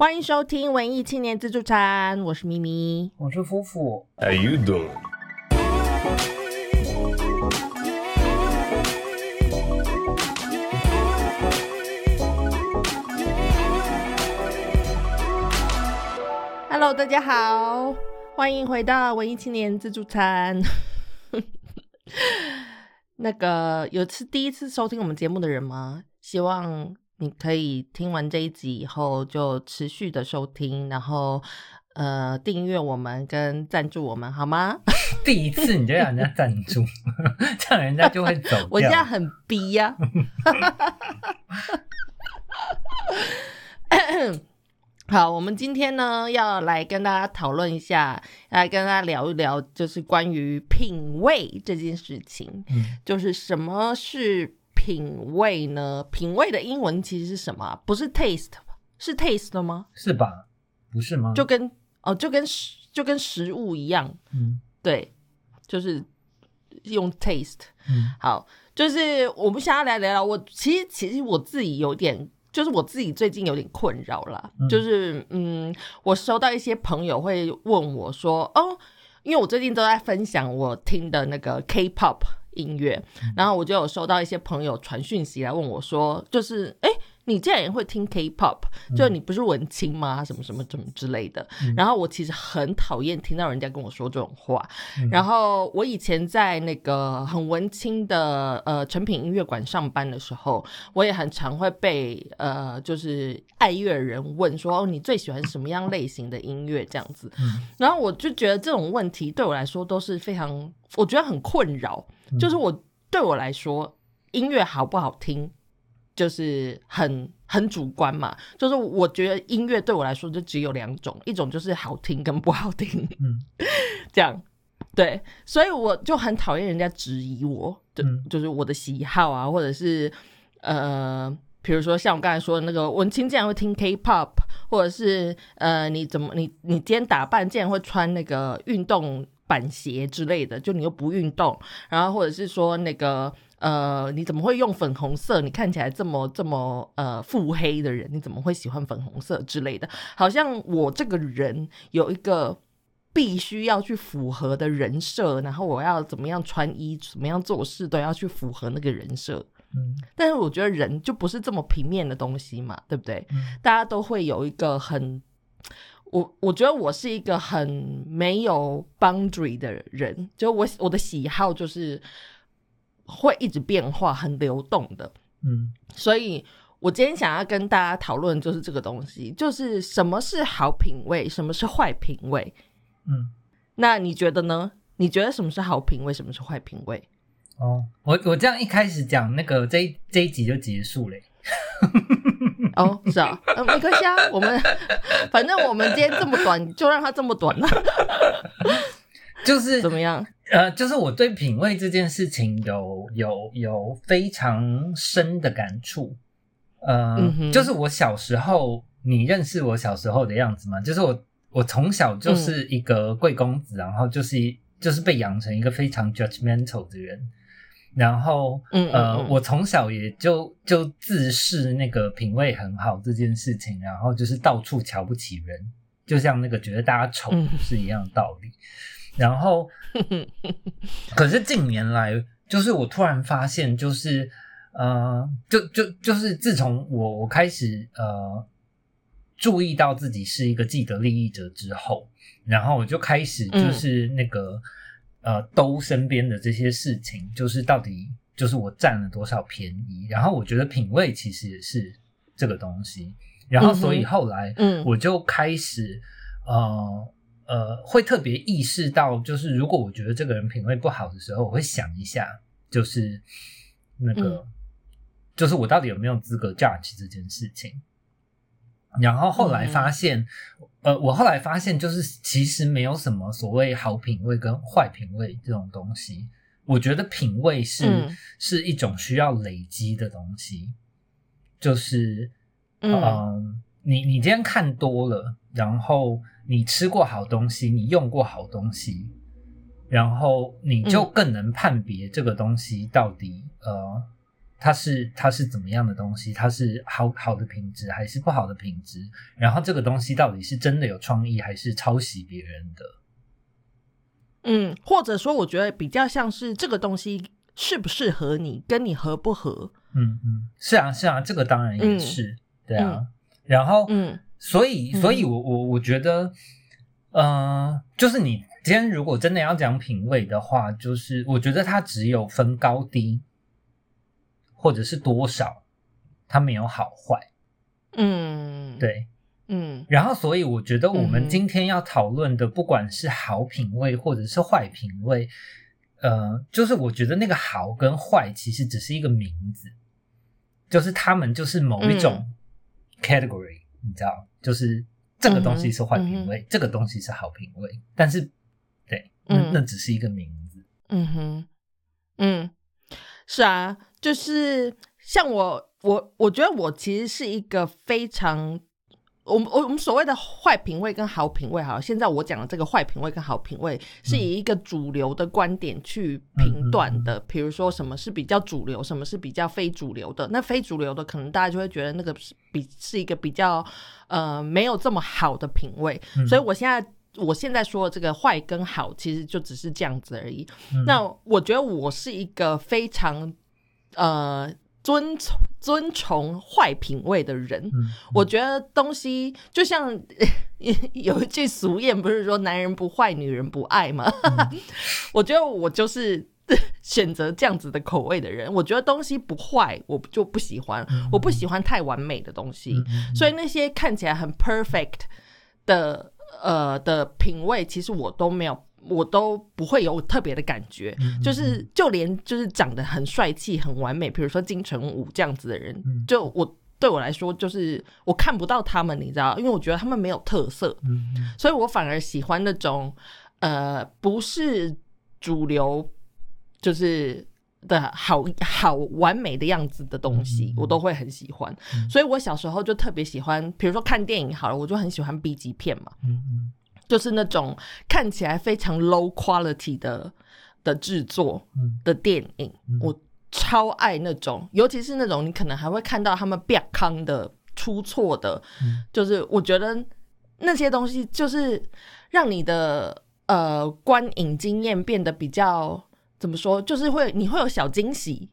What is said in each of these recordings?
欢迎收听文艺青年自助餐，我是咪咪。我是夫妇，How you doing? Hello，大家好，欢迎回到文艺青年自助餐。那个有次第一次收听我们节目的人吗？希望你可以听完这一集以后就持续的收听，然后呃订阅我们跟赞助我们好吗？第一次你就让人家赞助，这样人家就会走 掉。我现在很逼呀、好，我们今天呢要来跟大家讨论一下，来跟大家聊一聊，就是关于品味这件事情。嗯就是什么是品味呢？品味的英文其实是什么啊？不是 taste 是 taste 吗？是吧？不是吗？就跟哦，就跟食就跟食物一样，嗯对，就是用 taste。嗯好，就是我们想要来聊聊，我其实其实我自己有点，就是我自己最近有点困扰啦，嗯就是嗯，我收到一些朋友会问我说，哦，因为我最近都在分享我听的那个 K-pop 音乐，然后我就有收到一些朋友传讯息来问我说，就是哎。诶你竟然也会听 K-pop，就你不是文青吗？什么什么什么之类的。然后我其实很讨厌听到人家跟我说这种话。然后我以前在那个很文青的呃成品音乐馆上班的时候，我也很常会被呃就是爱乐人问说哦你最喜欢什么样类型的音乐这样子。嗯然后我就觉得这种问题对我来说都是非常，我觉得很困扰。就是我对我来说，音乐好不好听，就是很很主观嘛。就是我觉得音乐对我来说就只有两种，一种就是好听跟不好听。嗯这样。对，所以我就很讨厌人家质疑我，就、嗯就是我的喜好啊，或者是呃，比如说像我刚才说的那个文青竟然会听 K-pop，或者是呃，你怎么你你今天打扮竟然会穿那个运动板鞋之类的，就你又不运动，然后或者是说那个呃，你怎么会用粉红色？你看起来这么这么呃腹黑的人，你怎么会喜欢粉红色之类的？好像我这个人有一个必须要去符合的人设，然后我要怎么样穿衣、怎么样做事都要去符合那个人设。嗯但是我觉得人就不是这么平面的东西嘛，对不对？嗯大家都会有一个很，我我觉得我是一个很没有 boundary 的人，就我我的喜好就是会一直变化、很流动的。嗯所以我今天想要跟大家讨论就是这个东西，就是什么是好品味，什么是坏品味。嗯。那你觉得呢？你觉得什么是好品味，什么是坏品味？哦，我我这样一开始讲那个这一这一集就结束嘞。哦，是啊，呃，没关系啊，我们反正我们今天这么短，就让它这么短了，就是怎么样？呃，就是我对品味这件事情有有有非常深的感触。呃，就是我小时候，你认识我小时候的样子吗？就是我我从小就是一个贵公子，然后就是就是被养成一个非常 judgmental 的人。然后，呃，嗯我从小也就就自视那个品味很好这件事情，然后就是到处瞧不起人，就像那个觉得大家丑嗯是一样的道理。然后，可是近年来，就是我突然发现，就是呃，就就就是自从我我开始呃注意到自己是一个既得利益者之后，然后我就开始就是那个、呃兜身边的这些事情，就是到底就是我占了多少便宜，然后我觉得品味其实也是这个东西，然后所以后来嗯我就开始呃。呃，会特别意识到，就是如果我觉得这个人品味不好的时候，我会想一下，就是那个，嗯就是我到底有没有资格 judge 这件事情。然后后来发现，呃，我后来发现，就是其实没有什么所谓好品味跟坏品味这种东西。我觉得品味是、嗯是一种需要累积的东西，就是嗯嗯，你你今天看多了，然后你吃过好东西，你用过好东西，然后你就嗯。更能判别这个东西到底、呃它是它是怎么样的东西？它是好好的品质还是不好的品质？然后这个东西到底是真的有创意还是抄袭别人的？嗯，或者说，我觉得比较像是这个东西适不适合你，跟你合不合？嗯嗯，是啊是啊，这个当然也嗯是、对啊。然后嗯所以，所以我我我觉得，呃，就是你今天如果真的要讲品味的话，就是我觉得它只有分高低，或者是多少，它没有好坏。嗯，，对，嗯。然后所以我觉得我们今天要讨论的，不管是好品味或者是坏品味，呃，就是我觉得那个好跟坏其实只是一个名字，就是他们就是某一种嗯。category，、你知道，就是这个东西是坏嗯品味，这个东西是好品味，但是对，那、嗯。那只是一个名字。嗯哼，嗯，是啊，就是像我，我我觉得我其实是一个非常，我们我我们所谓的坏品味跟好品味，哈，现在我讲的这个坏品味跟好品味，是以一个主流的观点去评断的，比如说什么是比较主流，什么是比较非主流的。那非主流的，可能大家就会觉得那个是比是一个比较呃没有这么好的品味，嗯所以我现在。我现在说的这个坏跟好，其实就只是这样子而已。嗯那我觉得我是一个非常呃遵从遵从坏品味的人。嗯，我觉得东西就像 有一句俗谚，不是说男人不坏，女人不爱吗？我觉得我就是 选择这样子的口味的人。我觉得东西不坏，我就不喜欢，我不喜欢太完美的东西。嗯所以那些看起来很 perfect 的呃的品味，其实我都没有，我都不会有特别的感觉。嗯就是就连就是长得很帅气、很完美，比如说金城武这样子的人，嗯就我对我来说，就是我看不到他们，你知道，因为我觉得他们没有特色，嗯所以我反而喜欢那种呃不是主流，就是。的好好完美的样子的东西，我都会很喜欢。嗯所以我小时候就特别喜欢，比如说看电影好了，我就很喜欢 B 级片嘛，嗯嗯就是那种看起来非常 low quality 的的制作嗯。的电影，嗯。我超爱那种，尤其是那种你可能还会看到他们变康的、出错的，嗯。就是我觉得那些东西就是让你的呃观影经验变得比较怎么说，就是会你会有小惊喜。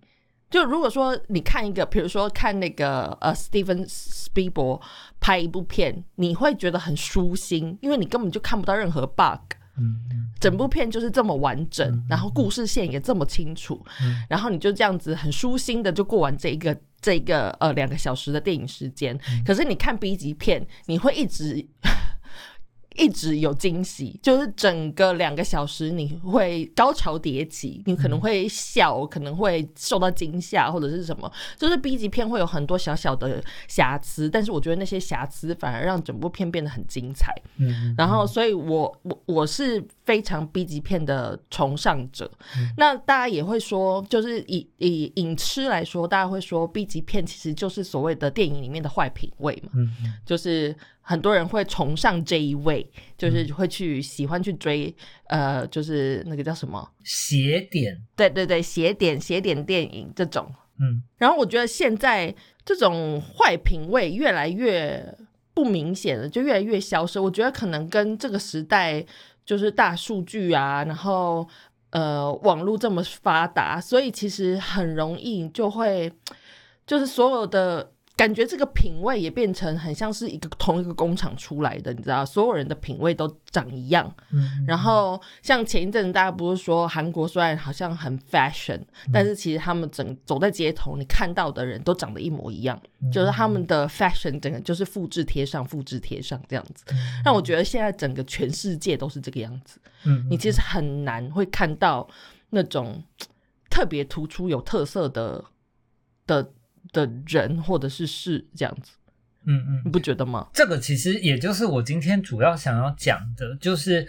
就如果说你看一个，比如说看那个呃 Steven Spielberg 拍一部片，你会觉得很舒心，因为你根本就看不到任何 bug，嗯嗯。整部片就是这么完整嗯，然后故事线也这么清楚，嗯。然后你就这样子很舒心的就过完这一个这一个呃两个小时的电影时间。嗯。可是你看 B 级片，你会一直一直有惊喜，就是整个两个小时你会高潮迭起，你可能会笑，可能会受到惊吓或者是什么。就是 B 级片会有很多小小的瑕疵，但是我觉得那些瑕疵反而让整部片变得很精彩。嗯，然后，所以我我我是非常 B 级片的崇尚者。嗯那大家也会说，就是以以影痴来说，大家会说 B 级片其实就是所谓的电影里面的坏品味嘛，嗯嗯就是很多人会崇尚这一位，就是会去喜欢去追，呃，就是那个叫什么？斜点，对对对，斜点斜点电影这种。嗯然后我觉得现在这种坏品味越来越不明显了，就越来越消失。我觉得可能跟这个时代就是大数据啊，然后呃网络这么发达，所以其实很容易就会就是所有的。感觉这个品味也变成很像是一个同一个工厂出来的，你知道，所有人的品味都长一样。嗯，然后像前一阵子大家不是说韩国虽然好像很 fashion，、但是其实他们整走在街头，你看到的人都长得一模一样，就是他们的 fashion 整个就是复制贴上、复制贴上这样子。让我觉得现在整个全世界都是这个样子，嗯。你其实很难会看到那种特别突出、有特色的的的人或者是事这样子，嗯嗯你不觉得吗？这个其实也就是我今天主要想要讲的，就是，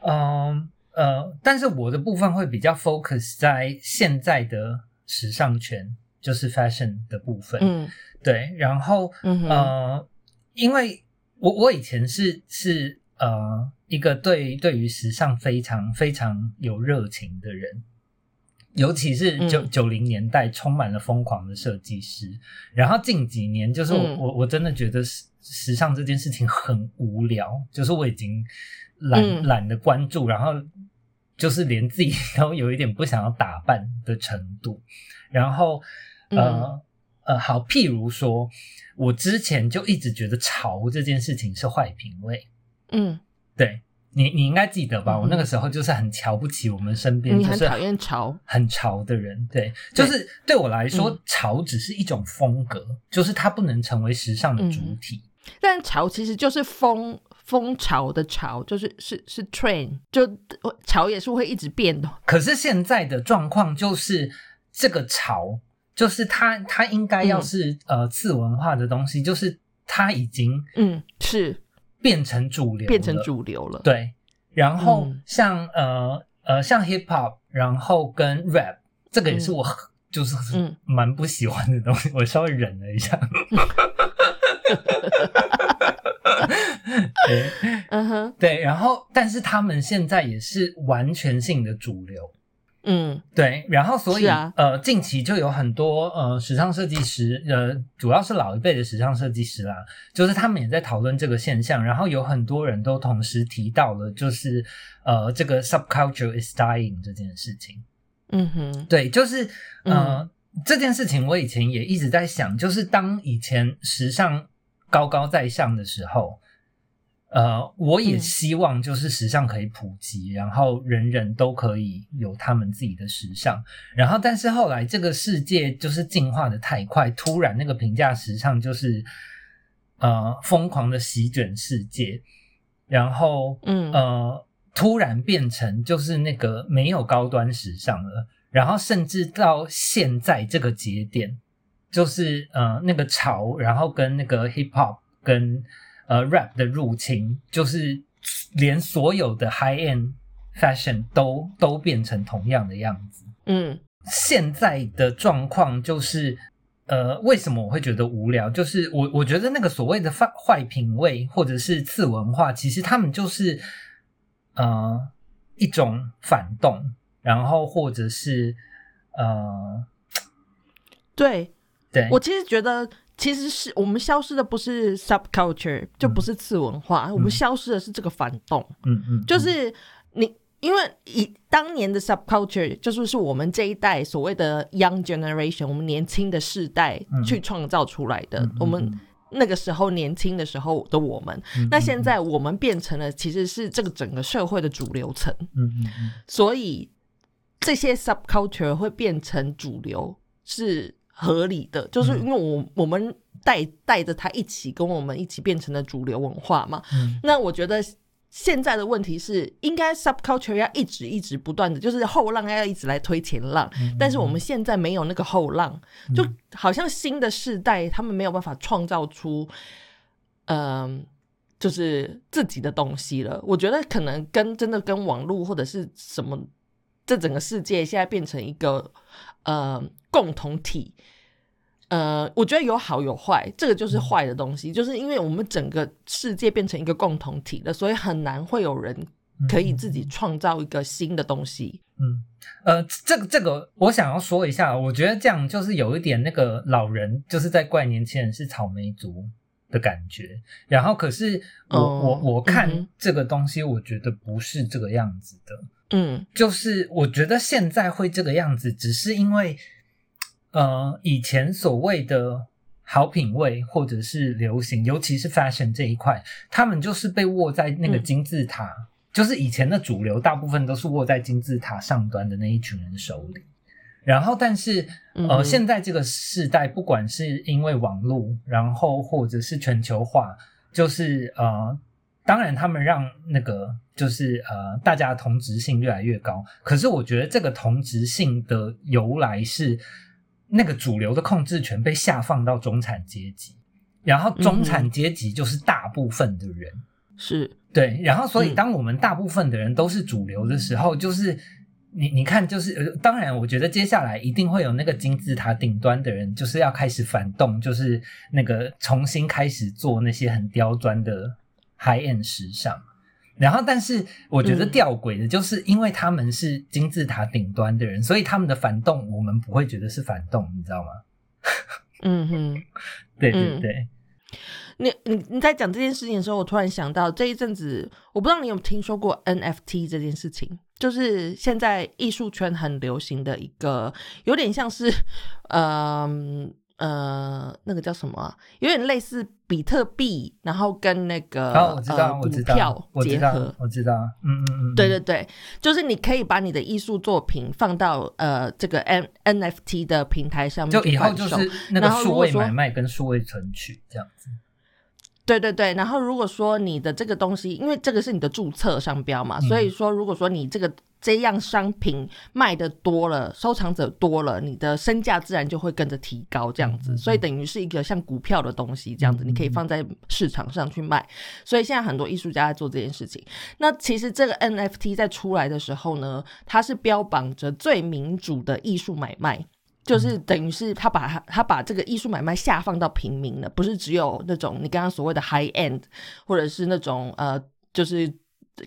嗯呃，但是我的部分会比较 focus 在现在的时尚圈，就是 fashion 的部分，嗯对，然后嗯呃，因为我我以前是是呃一个对对于时尚非常非常有热情的人，尤其是嗯。九九零年代充满了疯狂的设计师，然后近几年就是我、嗯。我我真的觉得时时尚这件事情很无聊，就是我已经懒嗯。懒得关注，然后就是连自己都有一点不想要打扮的程度，然后呃、嗯呃，好，譬如说，我之前就一直觉得潮这件事情是坏品味，嗯，对你，你应该记得吧？嗯我那个时候就是很瞧不起我们身边，就是你很讨厌潮，很潮的人。对，就是对我来说，嗯潮只是一种风格，就是它不能成为时尚的主嗯体。但潮其实就是风风潮的潮，就是是是 train，就潮也是会一直变的。可是现在的状况就是，这个潮就是它，它应该要是、呃次文化的东西，就是它已经嗯，是变成主流，变成主流了。对，然后嗯像、呃呃像 hip hop，然后跟 rap，这个也是我很、就是嗯蛮不喜欢的东西，我稍微忍了一下。对嗯哼，对，然后但是他们现在也是完全性的主流。嗯对，然后所以、啊呃，近期就有很多呃时尚设计师，呃，主要是老一辈的时尚设计师啦，就是他们也在讨论这个现象，然后有很多人都同时提到了，就是呃这个 subculture is dying 这件事情。嗯哼，对，就是呃、嗯这件事情，我以前也一直在想，就是当以前时尚高高在上的时候。呃，我也嗯。希望就是时尚可以普及，然后人人都可以有他们自己的时尚。然后，但是后来这个世界就是进化的太快，突然那个平价时尚就是呃疯狂的席卷世界，然后嗯。呃突然变成就是那个没有高端时尚了，然后甚至到现在这个节点，就是呃那个潮，然后跟那个 hip hop 跟呃 rap 的入侵，就是连所有的 high end fashion 都都变成同样的样子。嗯现在的状况就是，呃，为什么我会觉得无聊？就是我我觉得那个所谓的坏坏品味或者是次文化，其实他们就是呃一种反动，然后或者是呃对对，我其实觉得，其实是我们消失的不是 subculture，就不是次文化，我们消失的是这个反动，嗯嗯，就是你。因为以当年的 subculture，就是是我们这一代所谓的 young generation，我们年轻的世代嗯。去创造出来的。我们那个时候年轻的时候的我们，嗯那现在我们变成了其实是这个整个社会的主流层，嗯嗯嗯。所以这些 subculture 会变成主流是合理的，就是因为我我们带带着他一起跟我们一起变成了主流文化嘛。嗯那我觉得现在的问题是，应该 subculture 要一直一直不断的，就是后浪要一直来推前浪，嗯但是我们现在没有那个后浪，就好像新的世代他们没有办法创造出，嗯、就是自己的东西了。我觉得可能跟真的跟网络或者是什么，这整个世界现在变成一个呃共同体。呃，我觉得有好有坏，这个就是坏的东西，就是因为我们整个世界变成一个共同体了，所以很难会有人可以自己创造一个新的东西。嗯，呃，这个这个，我想要说一下，我觉得这样就是有一点那个老人就是在怪年轻人是草莓族的感觉。然后，可是我、哦我我嗯看哼这个东西，我觉得不是这个样子的。嗯就是我觉得现在会这个样子，只是因为呃，以前所谓的好品味或者是流行，尤其是 fashion 这一块，他们就是被握在那个嗯金字塔，就是以前的主流大部分都是握在金字塔上端的那一群人手里。然后，但是呃，嗯现在这个时代，不管是因为网络，然后或者是全球化，就是呃，当然他们让那个就是呃，大家的同质性越来越高。可是我觉得这个同质性的由来是那个主流的控制权被下放到中产阶级，然后中产阶级就是大部分的人。是对，然后所以嗯当我们大部分的人都是主流的时候，就是你你看，就是呃，当然，我觉得接下来一定会有那个金字塔顶端的人，就是要开始反动，就是那个重新开始做那些很刁钻的 high end 时尚。然后，但是我觉得嗯吊诡的就是，因为他们是金字塔顶端的人，所以他们的反动我们不会觉得是反动，你知道吗？嗯哼。对对嗯对，你你你在讲这件事情的时候，我突然想到这一阵子，我不知道你有听说过 NFT 这件事情，就是现在艺术圈很流行的一个，有点像是，呃呃，那个叫什么啊、有点类似比特币，然后跟那个、哦，我知道，呃、股我知道票，我知道结合，。我知道，嗯嗯嗯，对对对，就是你可以把你的艺术作品放到呃这个 N NFT 的平台上面就以后就是那个数位买卖跟数位存取这样子。对对对，然后如果说你的这个东西，因为这个是你的注册商标嘛，嗯所以说如果说你这个这样商品卖的多了，收藏者多了，你的身价自然就会跟着提高，这样子，所以等于是一个像股票的东西，这样子，你可以放在市场上去卖。所以现在很多艺术家在做这件事情。那其实这个 NFT 在出来的时候呢，它是标榜着最民主的艺术买卖。就是等于是他把他他把这个艺术买卖下放到平民了，不是只有那种你刚刚所谓的 high end，或者是那种呃，就是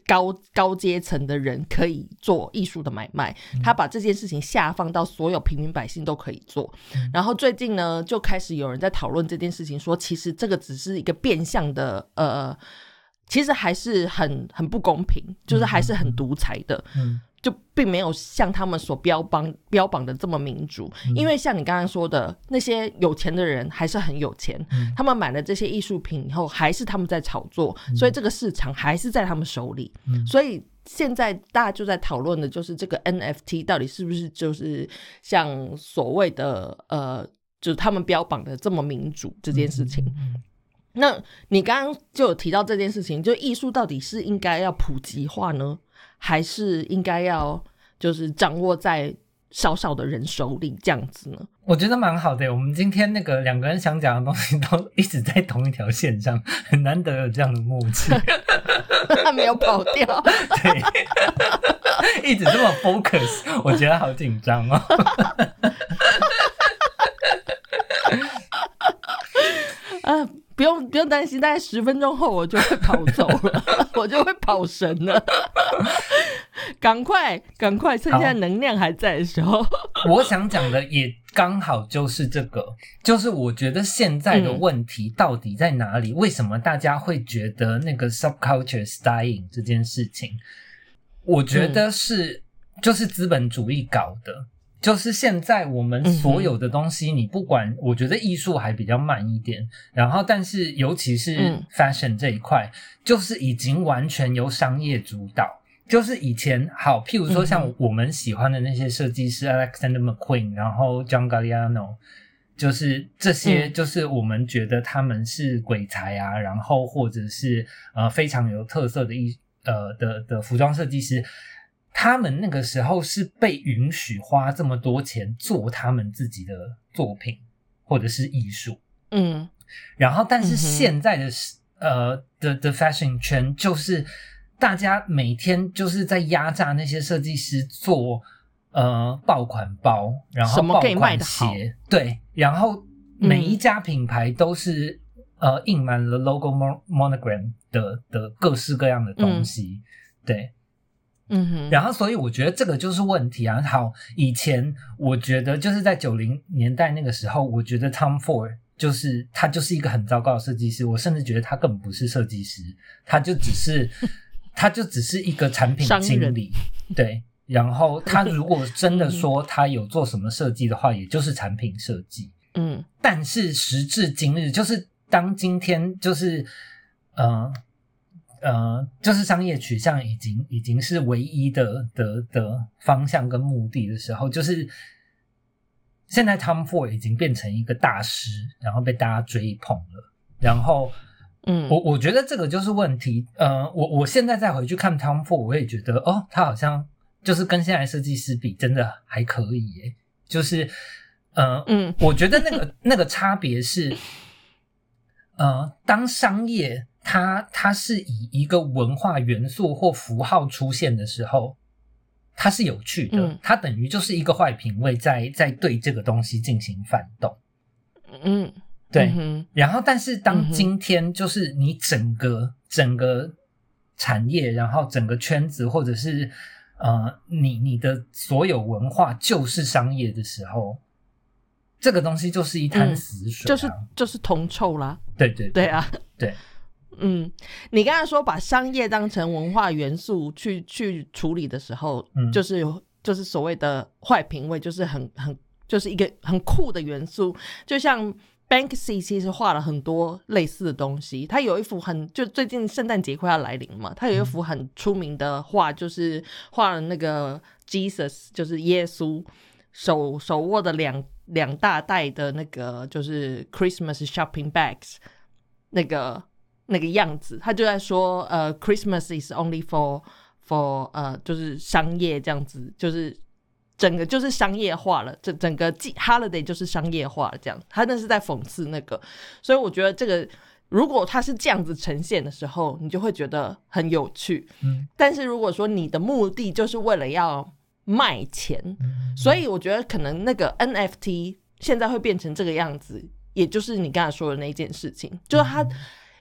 高高阶层的人可以做艺术的买卖。他把这件事情下放到所有平民百姓都可以做。然后最近呢，就开始有人在讨论这件事情，说其实这个只是一个变相的呃。其实还是很很不公平，就是还是很独裁的。嗯就并没有像他们所标榜标榜的这么民主，嗯因为像你刚刚说的，那些有钱的人还是很有钱，嗯他们买了这些艺术品以后，还是他们在炒作，所以这个市场还是在他们手里。嗯所以现在大家就在讨论的就是这个 NFT 到底是不是就是像所谓的呃，就是他们标榜的这么民主这件事情。嗯那你刚刚就有提到这件事情，就艺术到底是应该要普及化呢，还是应该要就是掌握在少少的人手里这样子呢？我觉得蛮好的。我们今天那个两个人想讲的东西都一直在同一条线上，很难得有这样的默契。他没有跑掉。对，一直这么 focus，我觉得好紧张哦。啊，不用不用担心，大概十分钟后我就会跑走了，我就会跑神了。赶快赶快，趁现在能量还在的时候。我想讲的也刚好就是这个，就是我觉得现在的问题到底在哪里？为什么大家会觉得那个 subculture is dying 这件事情？我觉得是、就是资本主义搞的。就是现在我们所有的东西，你不管，我觉得艺术还比较慢一点，然后但是尤其是嗯。fashion 这一块，就是已经完全由商业主导。就是以前好，譬如说像嗯我们喜欢的那些设计师、Alexander McQueen，然后 John Galliano，就是这些，嗯。就是我们觉得他们是鬼才啊，然后或者是呃非常有特色的艺呃的的服装设计师，他们那个时候是被允许花这么多钱做他们自己的作品或者是艺术，嗯。然后，但是现在的时、呃的的 fashion 圈，就是大家每天就是在压榨那些设计师做呃爆款包，然后爆款鞋，对，然后每一嗯家品牌都是、呃印满了 logo mon monogram 的的各式各样的东西，对，嗯哼，然后，所以我觉得这个就是问题啊。好，以前我觉得就是在九零年代那个时候，我觉得 Tom Ford 就是他就是一个很糟糕的设计师，我甚至觉得他根本不是设计师，他就只是 他就只是一个产品经理，对。然后他如果真的说他有做什么设计的话，也就是产品设计。嗯但是时至今日，就是当今天就是呃呃，就是商业取向已经已经是唯一的的的方向跟目的的时候，就是现在 Tom Ford 已经变成一个大师，然后被大家追捧了。然后嗯，我我觉得这个就是问题。呃，我我现在再回去看 Tom Ford，我也觉得哦，他好像就是跟现在设计师比，真的还可以耶。就是呃，嗯我觉得那个那个差别是，呃，当商业它它是以一个文化元素或符号出现的时候，它是有趣的，嗯它等于就是一个坏品味在在对这个东西进行反动。嗯，对嗯然后，但是嗯当今天就是你整个、整个产业，然后整个圈子，或者是呃，你你的所有文化就是商业的时候，这个东西就是一滩死水、啊就是就是铜臭啦。对对对啊，对，嗯，你刚才说把商业当成文化元素去去处理的时候，嗯就是有就是所谓的坏品味，就是很很就是一个很酷的元素，就像。Banksy 其实画了很多类似的东西，他有一幅很就最近圣诞节快要来临嘛，他有一幅很出名的画，就是画了那个 Jesus，就是耶稣手手握的两两大袋的那个就是 Christmas shopping bags 那个那个样子，他就在说呃 Christmas is only for for 呃就是商业这样子，就是。整个就是商业化了，整整个季 holiday 就是商业化了，这样，他那是在讽刺那个，所以我觉得这个如果他是这样子呈现的时候，你就会觉得很有趣。嗯，但是如果说你的目的就是为了要卖钱，嗯所以我觉得可能那个 NFT 现在会变成这个样子，也就是你刚才说的那件事情，就是他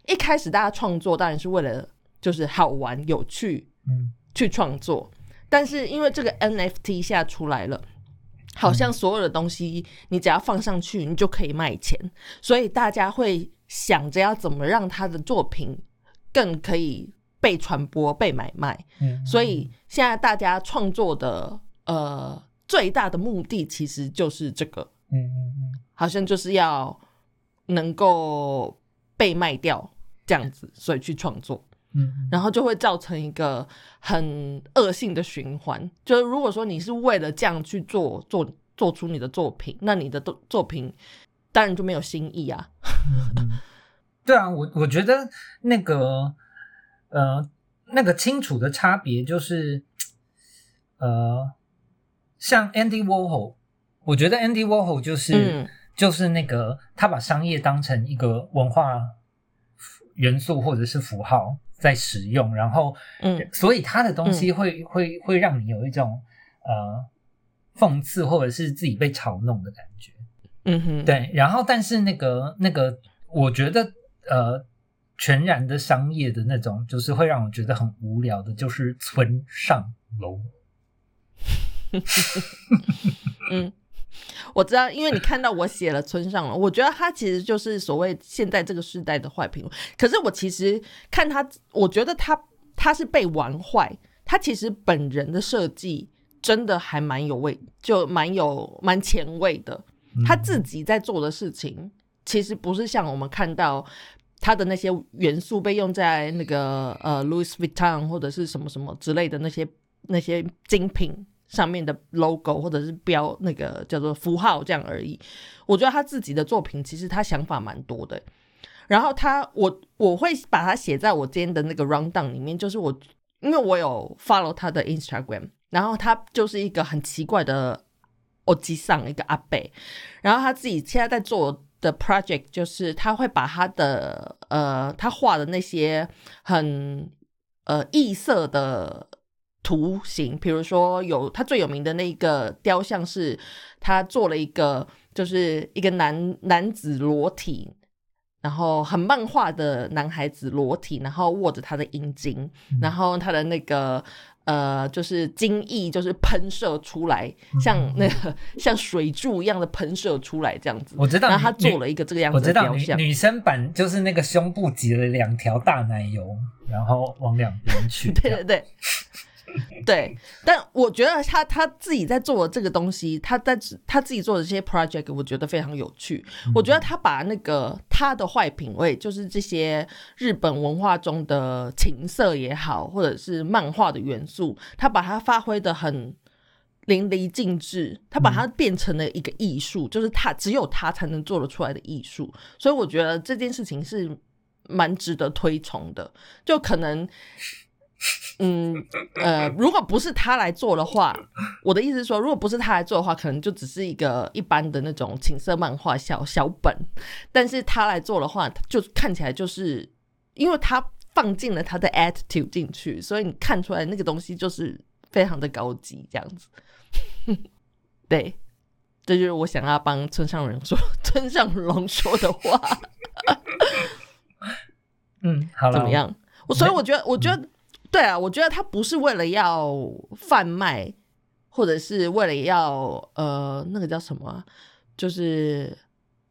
一开始大家创作当然是为了就是好玩有趣嗯去创作。但是因为这个 NFT 现在出来了，好像所有的东西你只要放上去，你就可以卖钱，所以大家会想着要怎么让他的作品更可以被传播、被买卖。嗯，所以现在大家创作的呃最大的目的其实就是这个，嗯嗯嗯好像就是要能够被卖掉这样子，所以去创作。嗯，然后就会造成一个很恶性的循环。就是如果说你是为了这样去做做做出你的作品，那你的作作品当然就没有新意啊。对啊，我我觉得那个呃那个清楚的差别就是呃，像 Andy Warhol，我觉得 Andy Warhol 就是、嗯就是那个他把商业当成一个文化元素或者是符号在使用，然后嗯所以他的东西会、会会让你有一种呃讽刺或者是自己被嘲弄的感觉。嗯哼，对，然后但是那个那个，我觉得呃，全然的商业的那种，就是会让我觉得很无聊的，就是村上龙。嗯，我知道，因为你看到我写了村上了，我觉得他其实就是所谓现在这个时代的坏评论。可是我其实看他，我觉得他他是被玩坏，他其实本人的设计真的还蛮有味，就蛮有蛮前卫的。他自己在做的事情，其实不是像我们看到他的那些元素被用在那个呃 Louis Vuitton 或者是什么什么之类的那些那些精品上面的 logo 或者是标那个叫做符号这样而已。我觉得他自己的作品其实他想法蛮多的。然后他我我会把它写在我今天的那个 rundown 里面，就是我因为我有 follow 他的 Instagram，然后他就是一个很奇怪的。欧基上一个阿贝，然后他自己现在在做的 project 就是他会把他的呃他画的那些很呃异色的图形，比如说有他最有名的那个雕像是他做了一个就是一个男男子裸体，然后很漫画的男孩子裸体，然后握着他的阴茎，然后他的那个。呃，就是精液，就是喷射出来，像那个 像水柱一样的喷射出来，这样子。我知道，然后他做了一个这个样子的雕像。女女生版就是那个胸部挤了两条大奶油，然后往两边去。对 对对，对。但我觉得他他自己在做的这个东西，他在他自己做的这些 project，我觉得非常有趣。嗯、我觉得他把那个他的坏品味，就是这些日本文化中的情色也好，或者是漫画的元素，他把它发挥的很淋漓尽致，他把它变成了一个艺术，就是他只有他才能做得出来的艺术。所以我觉得这件事情是蛮值得推崇的，就可能。嗯，呃，如果不是他来做的话，我的意思是说，如果不是他来做的话，可能就只是一个一般的那种情色漫画小小本。但是他来做的话，就看起来就是因为他放进了他的 attitude 进去，所以你看出来那个东西就是非常的高级，这样子。对，这就是我想要帮村上人说村上龙说的话。嗯，好了，怎么样？我所以我觉得，我觉得。对啊，我觉得他不是为了要贩卖，或者是为了要呃那个叫什么啊，就是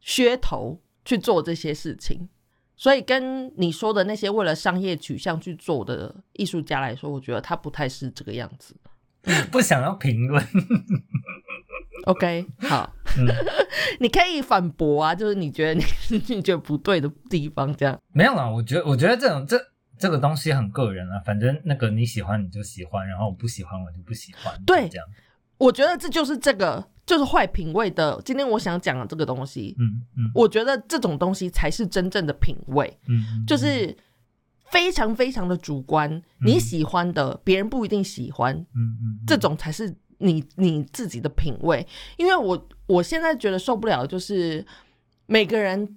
噱头去做这些事情。所以跟你说的那些为了商业取向去做的艺术家来说，我觉得他不太是这个样子。不想要评论。OK，好，嗯，你可以反驳啊，就是你觉得你 你觉得不对的地方，这样。没有啦，我觉得我觉得这种这这个东西很个人啊，反正那个你喜欢你就喜欢，然后我不喜欢我就不喜欢，对这样。我觉得这就是这个就是坏品味的。今天我想讲的这个东西，嗯嗯我觉得这种东西才是真正的品味，嗯，嗯就是非常非常的主观，你喜欢的别人不一定喜欢，嗯嗯嗯这种才是你你自己的品味。因为我我现在觉得受不了，就是每个人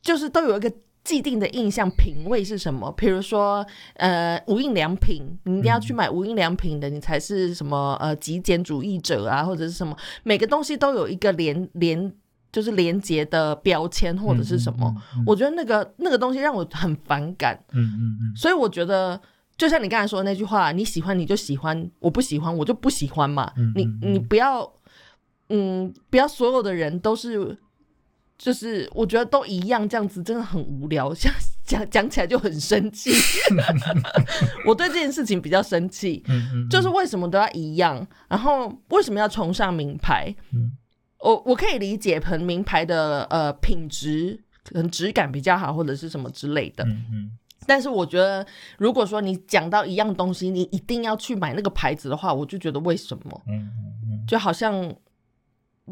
就是都有一个既定的印象，品味是什么？比如说，呃，无印良品，你一定要去买无印良品的，你才是什么呃极简主义者啊，或者是什么？每个东西都有一个连连就是连接的标签或者是什么？？嗯我觉得那个那个东西让我很反感。嗯嗯嗯所以我觉得，就像你刚才说的那句话，你喜欢你就喜欢，我不喜欢我就不喜欢嘛。你你不要，嗯，不要所有的人都是，就是我觉得都一样，这样子真的很无聊。像讲讲起来就很生气，我对这件事情比较生气，就是为什么都要一样，然后为什么要崇尚名牌？嗯我我可以理解，可能名牌的呃品质可能质感比较好，或者是什么之类的。但是我觉得，如果说你讲到一样东西，你一定要去买那个牌子的话，我就觉得为什么？嗯嗯就好像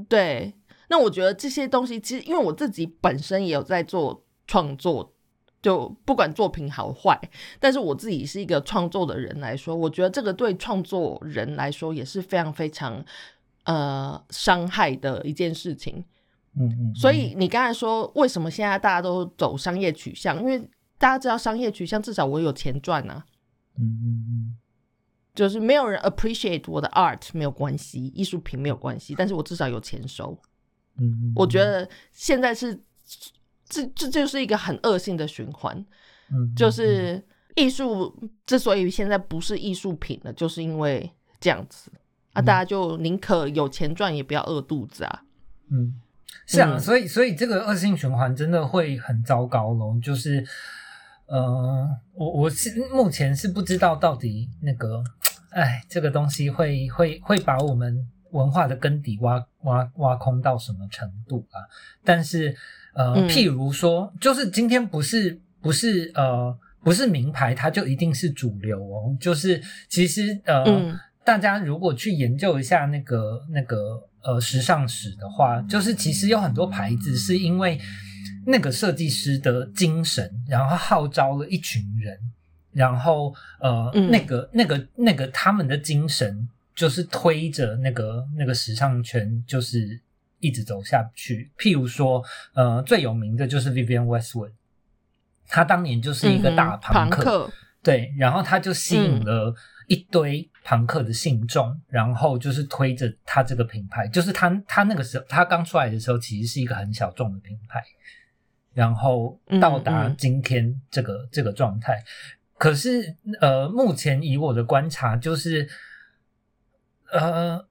对。那我觉得这些东西，其实因为我自己本身也有在做创作，就不管作品好坏，但是我自己是一个创作的人来说，我觉得这个对创作人来说也是非常非常呃伤害的一件事情。嗯嗯，所以你刚才说，为什么现在大家都走商业取向？因为大家知道商业取向，至少我有钱赚啊。嗯嗯嗯就是没有人 appreciate 我的 art 没有关系，艺术品没有关系，但是我至少有钱收。嗯嗯，我觉得现在是这这就是一个很恶性的循环，嗯就是艺术之所以现在不是艺术品了，就是因为这样子。啊，嗯。大家就宁可有钱赚，也不要饿肚子啊。嗯，是啊，嗯。所以所以这个恶性循环真的会很糟糕咯。就是，呃，我我是目前是不知道到底那个，哎，这个东西会会会把我们文化的根底挖挖挖空到什么程度啊？但是，呃，嗯譬如说，就是今天不是不是呃不是名牌，它就一定是主流哦。就是其实呃。嗯大家如果去研究一下那个那个呃时尚史的话，就是其实有很多牌子是因为那个设计师的精神，然后号召了一群人，然后呃、嗯那个那个那个他们的精神就是推着那个那个时尚圈就是一直走下去。譬如说，呃，最有名的就是 Vivienne Westwood，他当年就是一个大朋克，克，对，然后他就吸引嗯了一堆朋克的信众，然后就是推着他这个品牌，就是他他那个时候他刚出来的时候，其实是一个很小众的品牌，然后到达今天这个、这个状态。可是呃，目前以我的观察，就是呃，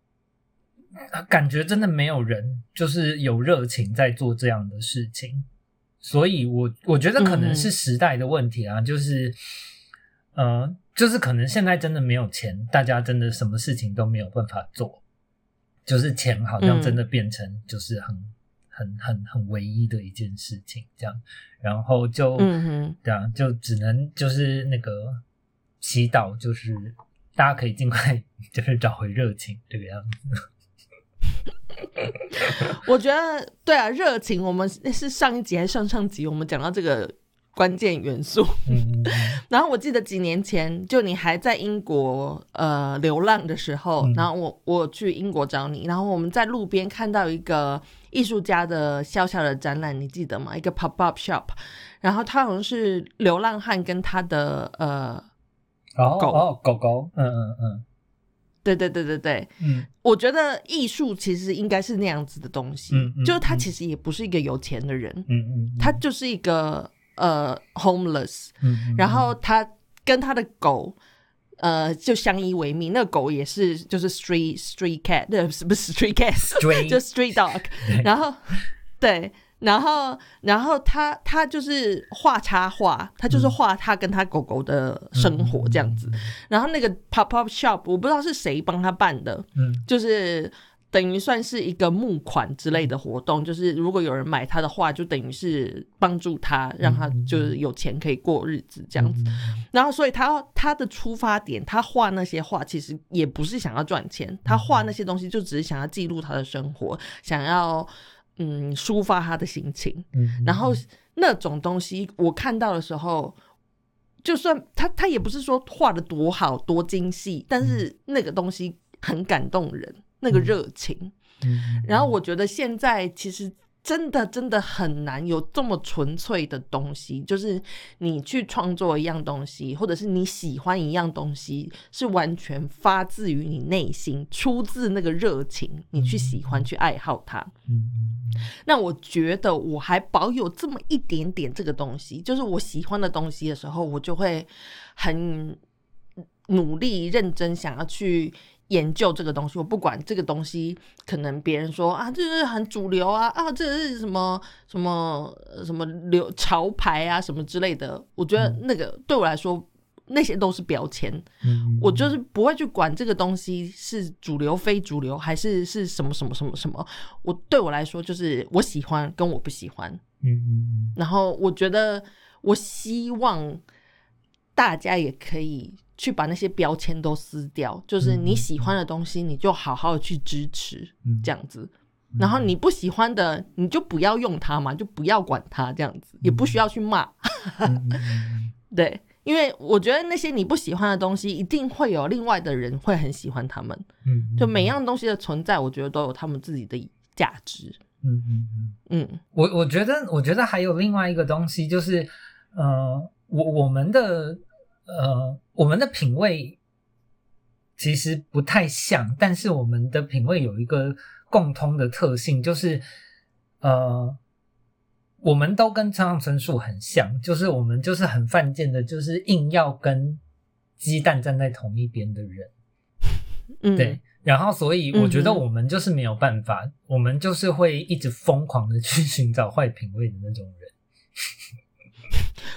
感觉真的没有人就是有热情在做这样的事情。所以我我觉得可能是时代的问题啊，就是，呃，就是可能现在真的没有钱，大家真的什么事情都没有办法做，就是钱好像真的变成就是很、很很很唯一的一件事情，这样，然后就，对啊，就只能就是那个祈祷，就是大家可以尽快就是找回热情这个样子。我觉得对啊，热情，我们是上一集还是上上集，我们讲到这个关键元素。然后我记得几年前，就你还在英国呃流浪的时候，嗯然后我我去英国找你，然后我们在路边看到一个艺术家的小小的展览，你记得吗？一个 pop up shop，然后他好像是流浪汉跟他的呃，狗哦哦，狗狗，嗯嗯嗯。对对对对对，嗯。我觉得艺术其实应该是那样子的东西，嗯嗯就是他嗯其实也不是一个有钱的人，嗯嗯，他就是一个呃 homeless，嗯，嗯然后他跟他的狗呃，就相依为命。那个狗也是，就是 street street cat，那是不是 street cat？Stray。就 street dog。然后，对，然后，然后他他就是画插画，他就是画他跟他狗狗的生活这样子。然后那个 pop up shop，我不知道是谁帮他办的，嗯就是等于算是一个募款之类的活动，就是如果有人买他的画，就等于是帮助他，让他就是有钱可以过日子这样子。然后，所以他他的出发点，他画那些画其实也不是想要赚钱，他画那些东西就只是想要记录他的生活，想要嗯抒发他的心情。嗯然后那种东西我看到的时候，就算他他也不是说画的多好多精细，但是那个东西很感动人，那个热情。嗯然后我觉得现在其实真的真的很难有这么纯粹的东西，就是你去创作一样东西，或者是你喜欢一样东西，是完全发自于你内心，出自那个热情，你去喜欢去爱好它。嗯那我觉得我还保有这么一点点这个东西，就是我喜欢的东西的时候，我就会很努力、认真想要去研究这个东西。我不管这个东西，可能别人说啊，这是很主流啊，啊，这是什么什么呃什么流潮牌啊，什么之类的。我觉得那个对我来说，那些都是标签。嗯我就是不会去管这个东西是主流、非主流，还是是什么什么什么什么。我对我来说，就是我喜欢跟我不喜欢。嗯嗯然后我觉得，我希望大家也可以去把那些标签都撕掉，就是你喜欢的东西，你就好好的去支持，嗯这样子。然后你不喜欢的，你就不要用它嘛，就不要管它，这样子也不需要去骂。对，因为我觉得那些你不喜欢的东西，一定会有另外的人会很喜欢他们。嗯，就每样东西的存在，我觉得都有他们自己的价值。嗯嗯嗯。嗯我我觉得，我觉得还有另外一个东西，就是呃，我我们的呃，我们的品味其实不太像，但是我们的品味有一个共通的特性，就是呃，我们都跟村上春树很像，就是我们就是很犯贱的，就是硬要跟鸡蛋站在同一边的人。嗯，对，然后所以我觉得我们就是没有办法，我们就是会一直疯狂的去寻找坏品味的那种人。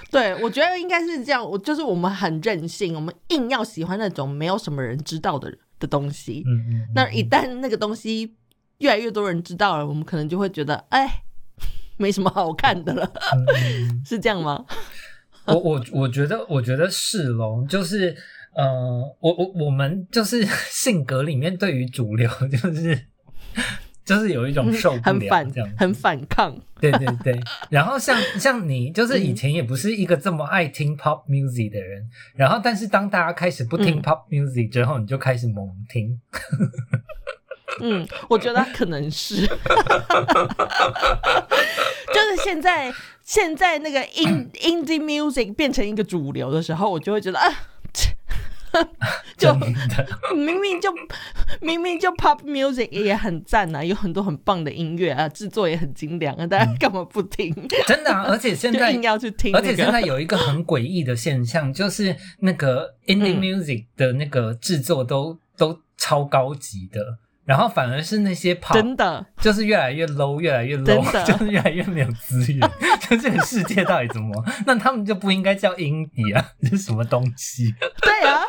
对，我觉得应该是这样。我就是我们很任性，我们硬要喜欢那种没有什么人知道的的东西。嗯嗯，那一旦那个东西越来越多人知道了，我们可能就会觉得，哎，没什么好看的了，是这样吗？我我我觉得我觉得是咯，就是呃，我我我们就是 性格里面对于主流就是就是有一种受不了很反这样，很反抗。对对对，然后像像你，就是以前也不是一个这么爱听 pop music 的人，然后但是当大家开始不听嗯。pop music 之后，你就开始猛听。嗯，我觉得可能是，就是现在现在那个 in indie music 变成一个主流的时候，我就会觉得啊，切 就，明明就明明就 pop music 也很赞啊，有很多很棒的音乐啊，制作也很精良啊，大家干嘛不听？真的啊！而且现在要去听、那个，而且现在有一个很诡异的现象，就是那个 indie 嗯 music 的那个制作都、都超高级的，然后反而是那些 pop 真的就是越来越 low，越来越 low，的 就是越来越没有资源。就这个世界到底怎么？那他们就不应该叫 indie 啊？这是什么东西？对啊，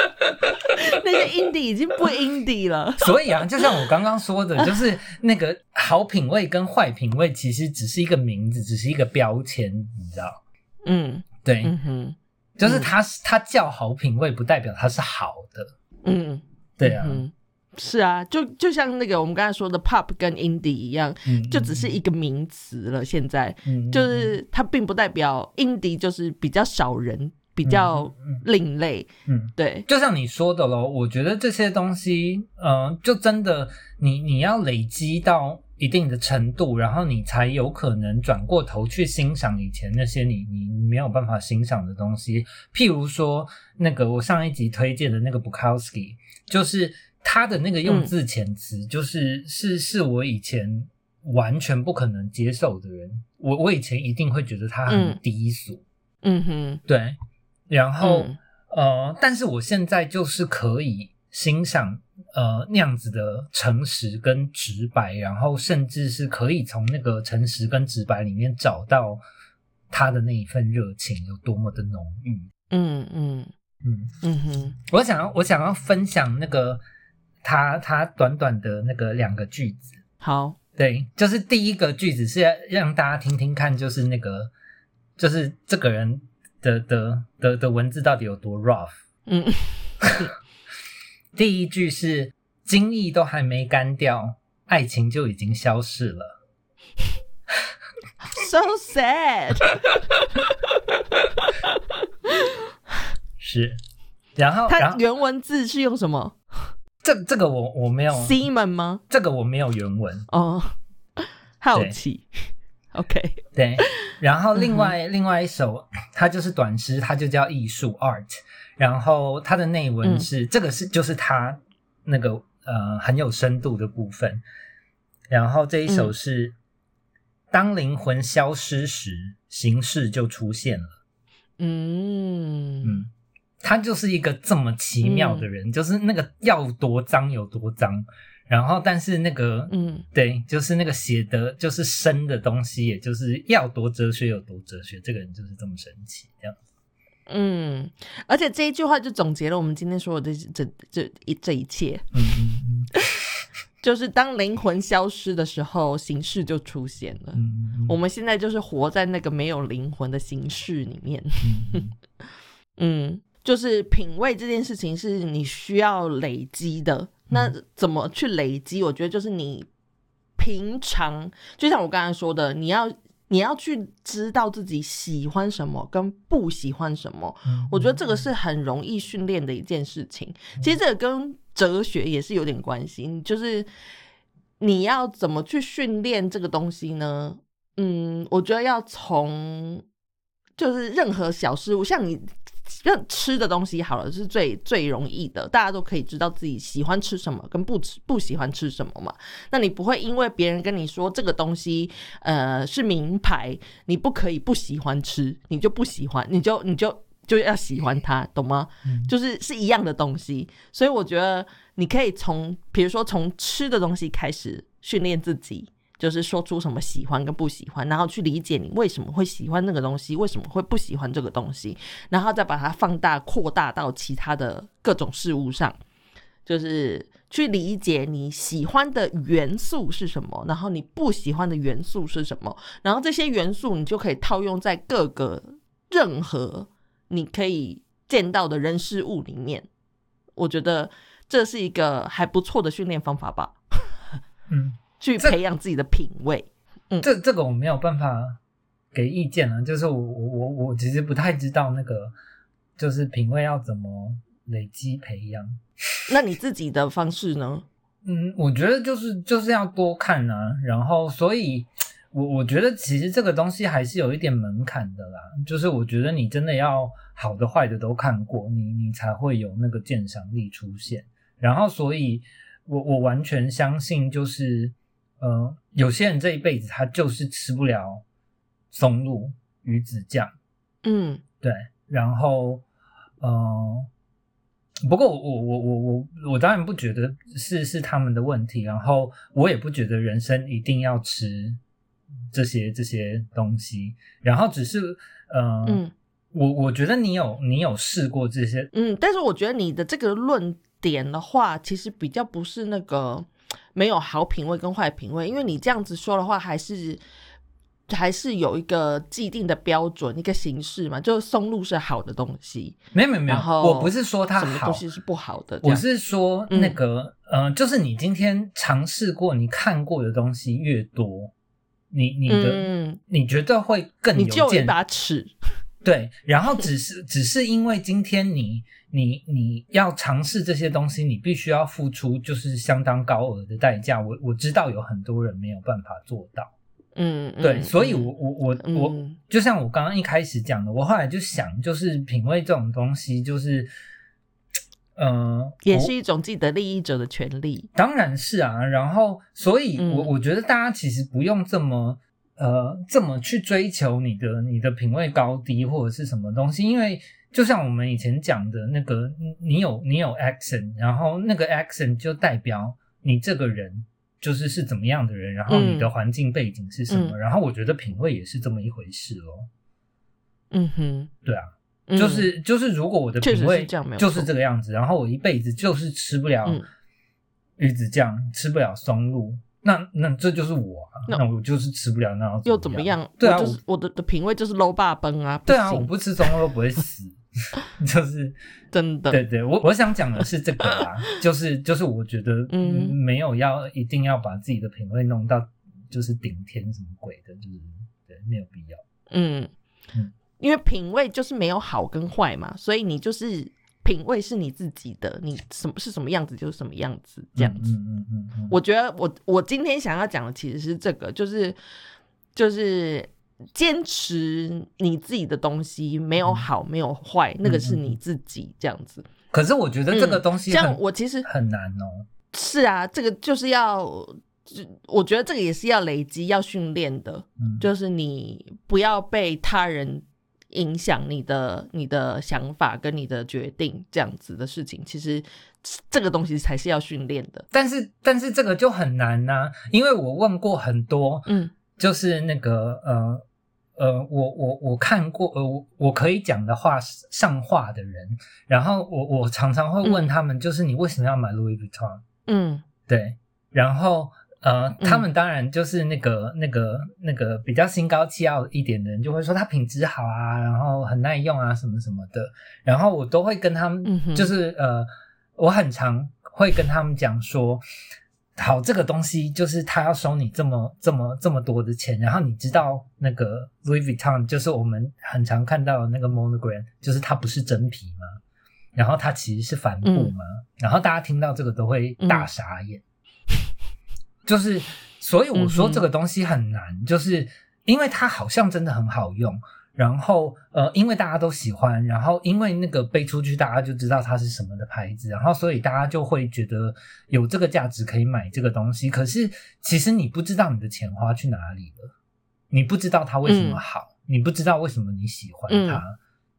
那些 indie 已经不 indie 了。所以啊，就像我刚刚说的，就是那个好品味跟坏品味，其实只是一个名字，只是一个标签，你知道？嗯对，嗯哼就是它它叫好品味，不代表它是好的。嗯，对啊，嗯，是啊，就就像那个我们刚才说的 pop 跟 indie 一样，嗯就只是一个名词了。现在嗯就是它并不代表 indie 就是比较少人，比较嗯嗯另类。嗯，对，就像你说的咯，我觉得这些东西，呃，就真的你你要累积到一定的程度，然后你才有可能转过头去欣赏以前那些你你你没有办法欣赏的东西。譬如说，那个我上一集推荐的那个 Bukowski，就是他的那个用字遣词，就是、是是我以前完全不可能接受的人。我我以前一定会觉得他很嗯。低俗，嗯哼，对，然后。嗯。呃，但是我现在就是可以欣赏呃那样子的诚实跟直白，然后甚至是可以从那个诚实跟直白里面找到他的那一份热情有多么的浓郁。嗯嗯。嗯，嗯哼，我想要我想要分享那个他他短短的那个两个句子。好，对，就是第一个句子是要让大家听听看，就是那个，就是这个人的的的的文字到底有多 rough。嗯 第一句是精力都还没干掉，爱情就已经消逝了。，so sad。是，然后然它原文字是用什么这这个我我没有，？Seaman 吗？这个我没有原文。哦，好奇。OK，对，然后另嗯外、另外一首，它就是短诗，它就叫艺术 art，然后它的内文嗯。是、这个是就是它那个呃很有深度的部分，然后这一首嗯。是、当灵魂消失时，形式就出现了，嗯。嗯，他就是一个这么奇妙的人，就是那个要多脏有多脏，然后但是那个嗯对，就是那个写的，就是深的东西，也就是要多哲学有多哲学。这个人就是这么神奇，这样。嗯，而且这一句话就总结了我们今天说的这这这一这一切，嗯嗯 就是当灵魂消失的时候，形式就出现了。嗯嗯我们现在就是活在那个没有灵魂的形式里面。嗯嗯，就是品味这件事情是你需要累积的。那怎么去累积？我觉得就是你平常，就像我刚才说的，你要你要去知道自己喜欢什么跟不喜欢什么。嗯我觉得这个是很容易训练的一件事情。其实这个跟哲学也是有点关系，就是你要怎么去训练这个东西呢？嗯，我觉得要从就是任何小事物，像你像吃的东西好了，是最最容易的，大家都可以知道自己喜欢吃什么跟不吃不喜欢吃什么嘛。那你不会因为别人跟你说这个东西呃是名牌，你不可以不喜欢吃，你就不喜欢，你就你就就要喜欢它，懂吗？嗯就是是一样的东西，所以我觉得你可以从比如说从吃的东西开始训练自己。就是说出什么喜欢跟不喜欢，然后去理解你为什么会喜欢那个东西，为什么会不喜欢这个东西，然后再把它放大、扩大到其他的各种事物上，就是去理解你喜欢的元素是什么，然后你不喜欢的元素是什么，然后这些元素你就可以套用在各个任何你可以见到的人事物里面。我觉得这是一个还不错的训练方法吧，嗯，去培养自己的品味。嗯这这个我没有办法给意见了，就是我我我我其实不太知道那个就是品味要怎么累积培养。那你自己的方式呢？嗯，我觉得就是就是要多看啊，然后所以，我我觉得其实这个东西还是有一点门槛的啦，就是我觉得你真的要好的坏的都看过，你你才会有那个鉴赏力出现。然后，所以我我完全相信，就是呃，有些人这一辈子他就是吃不了松露鱼子酱，嗯。对，然后，呃，不过我我我我我我当然不觉得是是他们的问题，然后我也不觉得人生一定要吃这些这些东西，然后只是呃，嗯。我我觉得你有你有试过这些，嗯，但是我觉得你的这个论点的话，其实比较不是那个没有好品味跟坏品味，因为你这样子说的话，还是还是有一个既定的标准，一个形式嘛，就是松露是好的东西，没有没有没有我不是说它好什么东，西是不好的，我是说嗯那个，呃，就是你今天尝试过、你看过的东西越多，你你的、嗯，你觉得会更你就有一有见把尺，对，然后只是只是因为今天你你你要尝试这些东西，你必须要付出就是相当高额的代价。我我知道有很多人没有办法做到，嗯，对，嗯所以嗯。我我我我嗯。就像我刚刚一开始讲的，我后来就想，就是品味这种东西，就是，呃，也是一种既得利益者的权利，当然是啊，然后所以嗯。我，我觉得大家其实不用这么呃这么去追求你的你的品味高低或者是什么东西，因为就像我们以前讲的那个，你你有你有 accent，然后那个 accent 就代表你这个人就是是怎么样的人，然后你的环境背景是什么，嗯。然后我觉得品味也是这么一回事哦。嗯哼，对啊，嗯。就是就是，如果我的品味就是这个样子，然后我一辈子就是吃不了嗯。鱼子酱，吃不了松露，那那这就是我啊，那那我就是吃不了，那又怎么样？对啊，我的的品味就是 low 霸崩啊，对啊，我不吃松露都不会死，就是真的，对对，我我想讲的是这个啦，就是就是我觉得嗯。没有要一定要把自己的品味弄到就是顶天什么鬼的，就是对没有必要。嗯。嗯。因为品味就是没有好跟坏嘛，所以你就是品味是你自己的，你什么是什么样子就是什么样子，这样子。嗯嗯嗯嗯，我觉得我我今天想要讲的其实是这个，就是就是坚持你自己的东西，没有好没有坏，那个是你自己这样子。可是我觉得这个东西像、我其实很难哦。是啊，这个就是要，我觉得这个也是要累积、要训练的，嗯，就是你不要被他人影响你的你的想法跟你的决定这样子的事情，其实这个东西才是要训练的。但是但是这个就很难呐、因为我问过很多，嗯。就是那个呃呃，我我我看过呃我我可以讲的话上话的人，然后我我常常会问嗯他们，就是你为什么要买 Louis Vuitton？嗯对，然后呃，他们当然就是那个、那个那个比较心高气傲一点的人，就会说它品质好啊，然后很耐用啊，什么什么的。然后我都会跟他们，就是呃，我很常会跟他们讲说。好，这个东西就是他要收你这么这么这么多的钱，然后你知道那个 Louis Vuitton 就是我们很常看到的那个 monogram，就是它不是真皮吗？然后它其实是帆布嗯。嘛，然后大家听到这个都会大傻眼，就是所以我说这个东西很难，就是因为它好像真的很好用，然后呃，因为大家都喜欢，然后因为那个背出去，大家就知道它是什么的牌子，然后所以大家就会觉得有这个价值可以买这个东西。可是其实你不知道你的钱花去哪里了，你不知道它为什么好，你不知道为什么你喜欢它，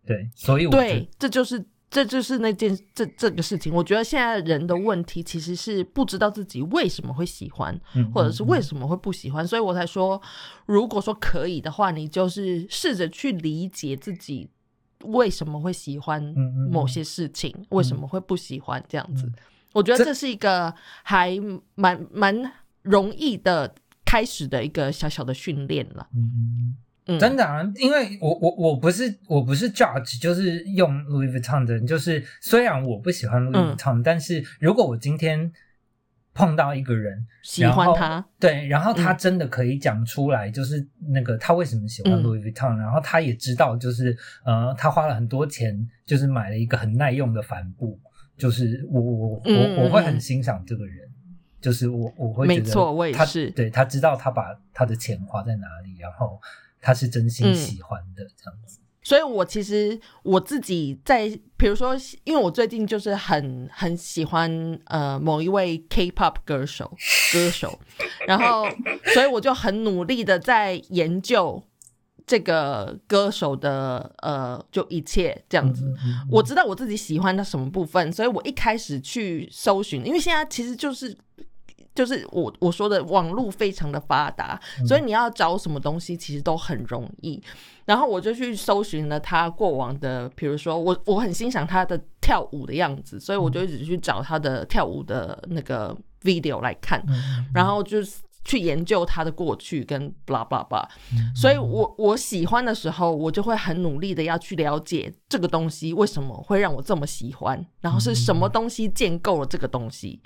对，所以我觉得对，这就是这就是那件这这个事情。我觉得现在人的问题其实是不知道自己为什么会喜欢，嗯或者是为嗯什么会不喜欢，所以我才说，如果说可以的话，你就是试着去理解自己为什么会喜欢某些事情，为什么会不喜欢这样子。嗯我觉得这这是一个还蛮蛮容易的开始的一个小小的训练了。嗯真的啊，因为我我我不是我不是 judge，就是用 Louis Vuitton 的人，就是虽然我不喜欢 Louis 嗯。Vuitton，、但是如果我今天碰到一个人喜欢他，，对，然后他嗯。真的可以讲出来，就是那个他为什么喜欢嗯。Louis Vuitton，、然后他也知道，就是呃，他花了很多钱，就是买了一个很耐用的帆布，就是我我嗯我我会很欣赏这个人。就是我我会觉得没错我也他是。对他知道他把他的钱花在哪里，然后他是真心嗯喜欢的这样子。所以我其实我自己在，比如说，因为我最近就是很很喜欢呃某一位 K-pop 歌手歌手，然后 所以我就很努力的在研究这个歌手的呃就一切这样子。我知道我自己喜欢他什么部分，所以我一开始去搜寻，因为现在其实就是就是我我说的网络非常的发达，嗯所以你要找什么东西其实都很容易。然后我就去搜寻了他过往的，比如说我我很欣赏他的跳舞的样子，所以我就一直去找他的跳舞的那个 video 来看，然后就是去研究他的过去跟 blah blah blah。嗯。所以我我喜欢的时候，我就会很努力的要去了解这个东西为什么会让我这么喜欢，然后是什么东西建构了这个东西。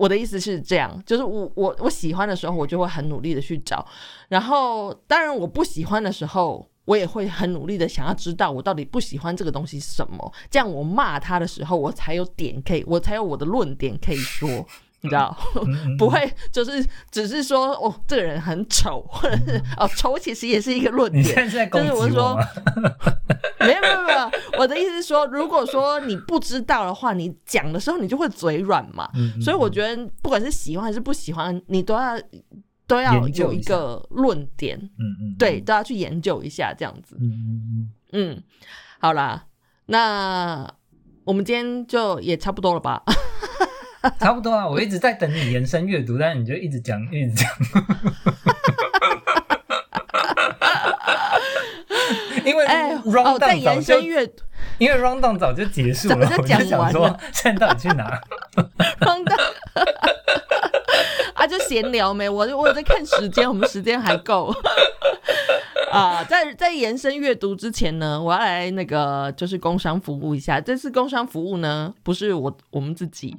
我的意思是这样，就是我我我喜欢的时候，我就会很努力的去找，然后当然我不喜欢的时候，我也会很努力的想要知道我到底不喜欢这个东西是什么，这样我骂他的时候，我才有点可以，我才有我的论点可以说，你知道，不会就是只是说哦这个人很丑，或者是哦丑其实也是一个论你现点，就是我说吗？没有没有没有，我的意思是说，如果说你不知道的话，你讲的时候你就会嘴软嘛。所以我觉得，不管是喜欢还是不喜欢，你都要都要有一个论点，嗯嗯，对，都要去研究一下这样子。嗯嗯嗯，好啦，那我们今天就也差不多了吧？差不多啊，我一直在等你延伸阅读，但是你就一直讲，一直讲。因为哦，在延伸阅读，因为 round down 早就结束了，早就我就想讲完了说 现在到底去哪？荒诞 啊，就闲聊没？我我在看时间，我们时间还够。啊，在在延伸阅读之前呢，我要来那个就是工商服务一下。这次工商服务呢，不是我我们自己，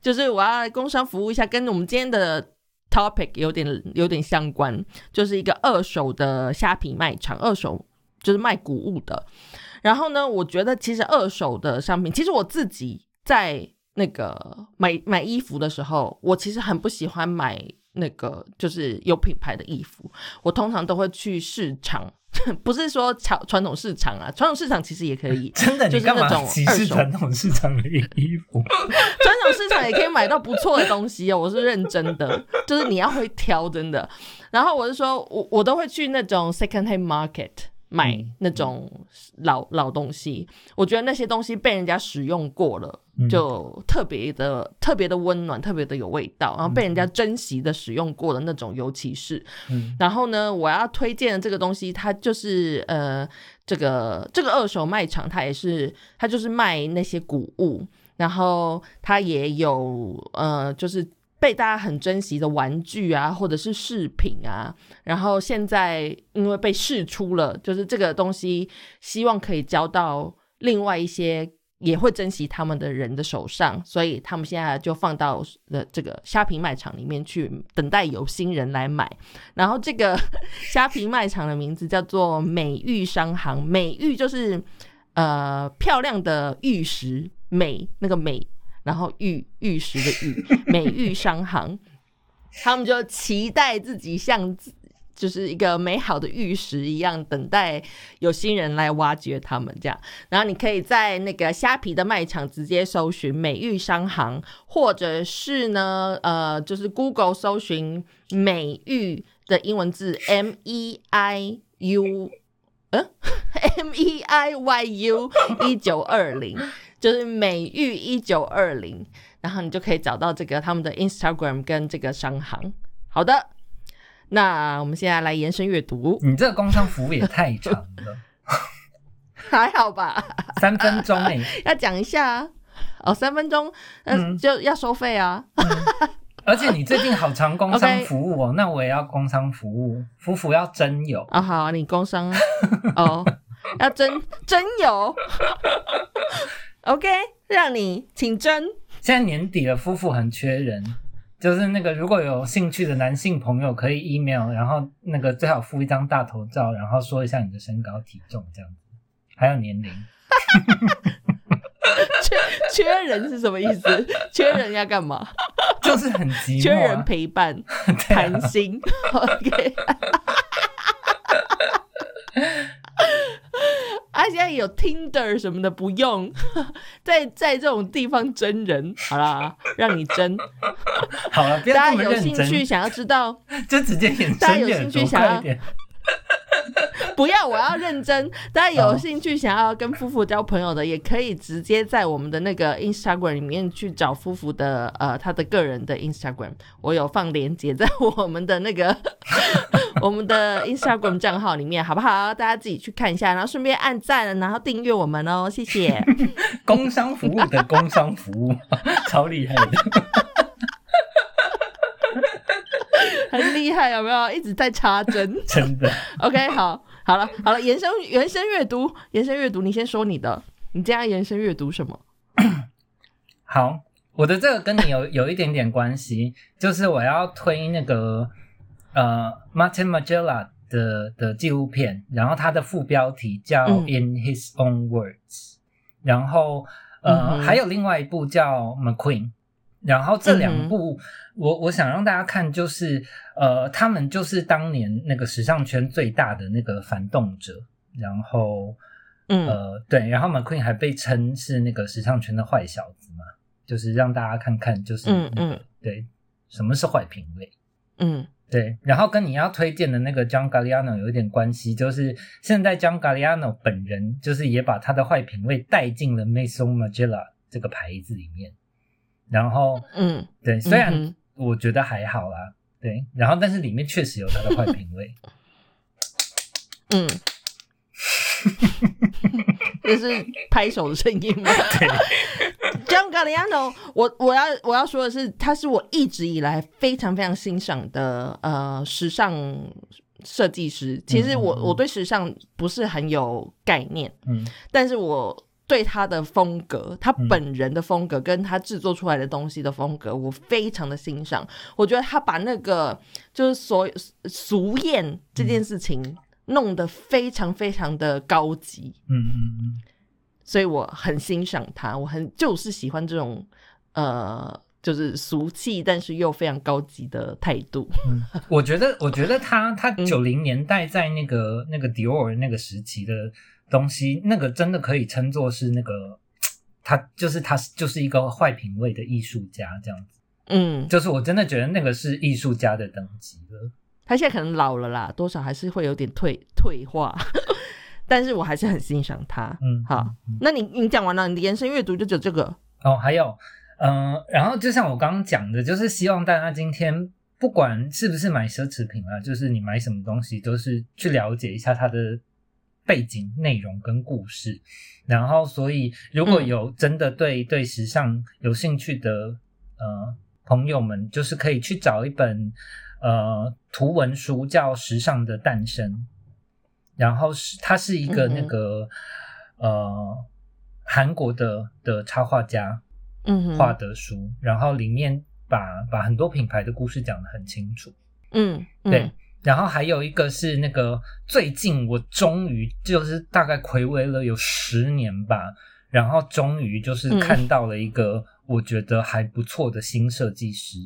就是我要来工商服务一下，跟我们今天的 topic 有点有点相关，就是一个二手的虾皮卖场，二手就是卖古物的。然后呢，我觉得其实二手的商品，其实我自己在那个买买衣服的时候，我其实很不喜欢买那个就是有品牌的衣服，我通常都会去市场，不是说传传统市场啊，传统市场其实也可以，真的，就是那种歧二手视传统市场的衣服？传统市场也可以买到不错的东西哦，我是认真的，就是你要会挑，真的。然后我是说，我我都会去那种 second hand market 买嗯那种老老东西，我觉得那些东西被人家使用过了，嗯。就特别的特别的温暖，特别的有味道，然后被人家珍惜的使用过的那种，尤其是。嗯。然后呢，我要推荐的这个东西，它就是呃，这个这个二手卖场，它也是它就是卖那些古物，然后它也有呃，就是被大家很珍惜的玩具啊，或者是饰品啊。然后现在因为被试出了，就是这个东西，希望可以交到另外一些。也会珍惜他们的人的手上，所以他们现在就放到了这个虾皮卖场里面去，等待有心人来买。然后这个虾皮卖场的名字叫做美玉商行，美玉就是呃漂亮的玉石，美那个美，然后玉玉石的玉，美玉商行。他们就期待自己像就是一个美好的玉石一样，等待有心人来挖掘他们这样。然后你可以在那个虾皮的卖场直接搜寻美玉商行，或者是呢，呃，就是 Google 搜寻美玉的英文字 M E I U，嗯，M E I Y U 一九二零，就是美玉一九二零，然后你就可以找到这个他们的 Instagram 跟这个商行。好的，那我们现在来延伸阅读，你这个工商服务也太长了，还好吧？三分钟哎、要讲一下啊哦，三分钟，呃，嗯就要收费啊。而且你最近好常工商 服务哦那我也要工商服务，夫妇要真有。啊，好，你工商啊哦，要真真有，OK，让你请真。现在年底了，夫妇很缺人，就是那个如果有兴趣的男性朋友可以 email，然后那个最好附一张大头照，然后说一下你的身高体重这样子，还有年龄。缺缺人是什么意思？缺人要干嘛？就是很寂寞、啊，缺人陪伴，谈心。OK。啊，现在有 Tinder 什么的不用，在在这种地方真人，好啦，让你真。好了，大家有兴趣想要知道，就直接演大家有兴趣想要快一点。不要，我要认真。大家有兴趣想要跟夫妇交朋友的，也可以直接在我们的那个 Instagram 里面去找夫妇的呃他的个人的 Instagram，我有放链接在我们的那个 我们的 Instagram 账号里面，好不好？大家自己去看一下，然后顺便按赞，然后订阅我们哦，谢谢。工商服务的工商服务，超厉害的。很厉害，有没有？一直在插针。真的。OK，好，好了，好了，延伸延伸阅读，延伸阅读，你先说你的，你这样延伸阅读什么？好，我的这个跟你有 有一点点关系，就是我要推那个呃 Martin Magella 的的纪录片，然后它的副标题叫嗯 In His Own Words，、然后嗯呃、哼还有另外一部叫 McQueen，然后这嗯两部、我我想让大家看，就是呃他们就是当年那个时尚圈最大的那个反动者，然后。嗯呃，对，然后 McQueen 还被称是那个时尚圈的坏小子嘛，就是让大家看看，就是、嗯那个嗯对，什么是坏品味。嗯对，然后跟你要推荐的那个 John Galliano 有一点关系，就是现在 John Galliano 本人就是也把他的坏品味带进了 Maison Margiela 这个牌子里面。然后，嗯对，虽然嗯我觉得还好啦，对，然后但是里面确实有他的坏品味。嗯，这是拍手的声音吗？对，John Galliano，我我要我要说的是，他是我一直以来非常非常欣赏的呃时尚设计师。其实我我对时尚不是很有概念，嗯但是我对他的风格，他嗯本人的风格跟他制作出来的东西的风格，我非常的欣赏。我觉得他把那个就是所有俗艳这件事情弄得非常非常的高级。嗯嗯嗯，所以我很欣赏他，我很就是喜欢这种呃，就是俗气但是又非常高级的态度。我觉得，我觉得他他嗯九零年代在那个、那个迪奥那个时期的东西，那个真的可以称作是那个，他就是他就是一个坏品味的艺术家这样子。嗯，就是我真的觉得那个是艺术家的等级了。他现在可能老了啦，多少还是会有点退 退化，但是我还是很欣赏他。嗯，好那你你讲完了，你的延伸阅读就只有这个。哦，还有，嗯、然后就像我刚刚讲的，就是希望大家今天不管是不是买奢侈品啊，就是你买什么东西，都是去了解一下它的背景、内容跟故事。然后，所以如果嗯有真的对、对时尚有兴趣的呃朋友们，就是可以去找一本呃图文书，叫《时尚的诞生》。然后是它是一个那个、呃韩国的的插画家嗯，画的书，然后里面把把很多品牌的故事讲得很清楚。嗯，嗯对，然后还有一个是那个最近我终于就是大概暌违了有十年吧，然后终于就是嗯看到了一个我觉得还不错的新设计师，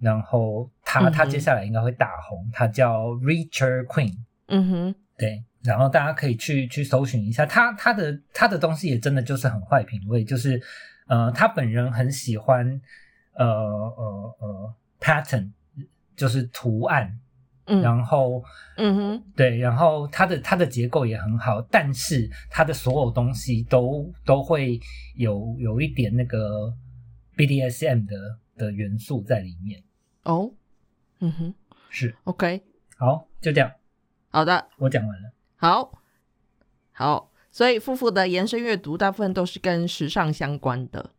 然后他他接下来应该会大红，他叫 Richard Queen。嗯哼，对，然后大家可以去去搜寻一下他他的他的东西也真的就是很坏品味，就是呃他本人很喜欢呃呃呃 pattern，就是图案，嗯。然后嗯哼，对，然后它的它的结构也很好，但是它的所有东西都都会有有一点那个 BDSM 的的元素在里面。哦，嗯哼。是，，OK，好，就这样，好的，我讲完了。好，好，所以夫妇的延伸阅读大部分都是跟时尚相关的，